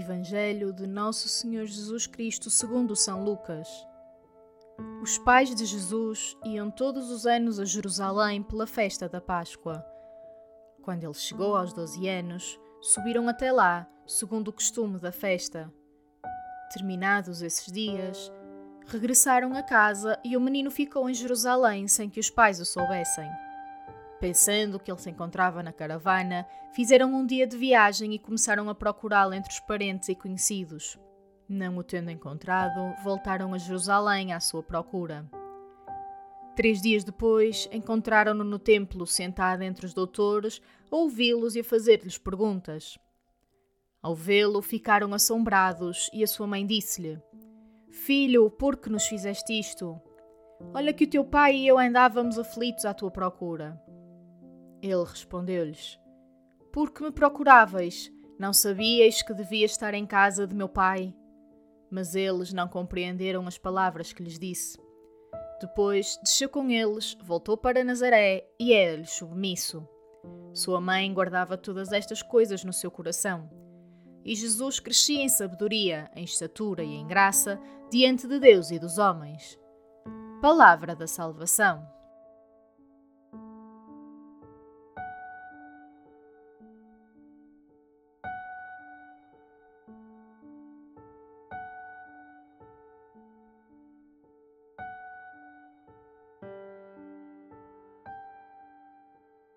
Evangelho de Nosso Senhor Jesus Cristo segundo São Lucas. Os pais de Jesus iam todos os anos a Jerusalém pela festa da Páscoa. Quando ele chegou aos 12 anos, subiram até lá, segundo o costume da festa. Terminados esses dias, regressaram a casa e o menino ficou em Jerusalém sem que os pais o soubessem. Pensando que ele se encontrava na caravana, fizeram um dia de viagem e começaram a procurá-lo entre os parentes e conhecidos. Não o tendo encontrado, voltaram a Jerusalém à sua procura. Três dias depois, encontraram-no no templo, sentado entre os doutores, a ouvi-los e a fazer-lhes perguntas. Ao vê-lo, ficaram assombrados e a sua mãe disse-lhe: Filho, por que nos fizeste isto? Olha que o teu pai e eu andávamos aflitos à tua procura. Ele respondeu-lhes: Por que me procuráveis? Não sabíeis que devia estar em casa de meu pai? Mas eles não compreenderam as palavras que lhes disse. Depois desceu com eles, voltou para Nazaré e era-lhes submisso. Sua mãe guardava todas estas coisas no seu coração. E Jesus crescia em sabedoria, em estatura e em graça diante de Deus e dos homens. Palavra da Salvação.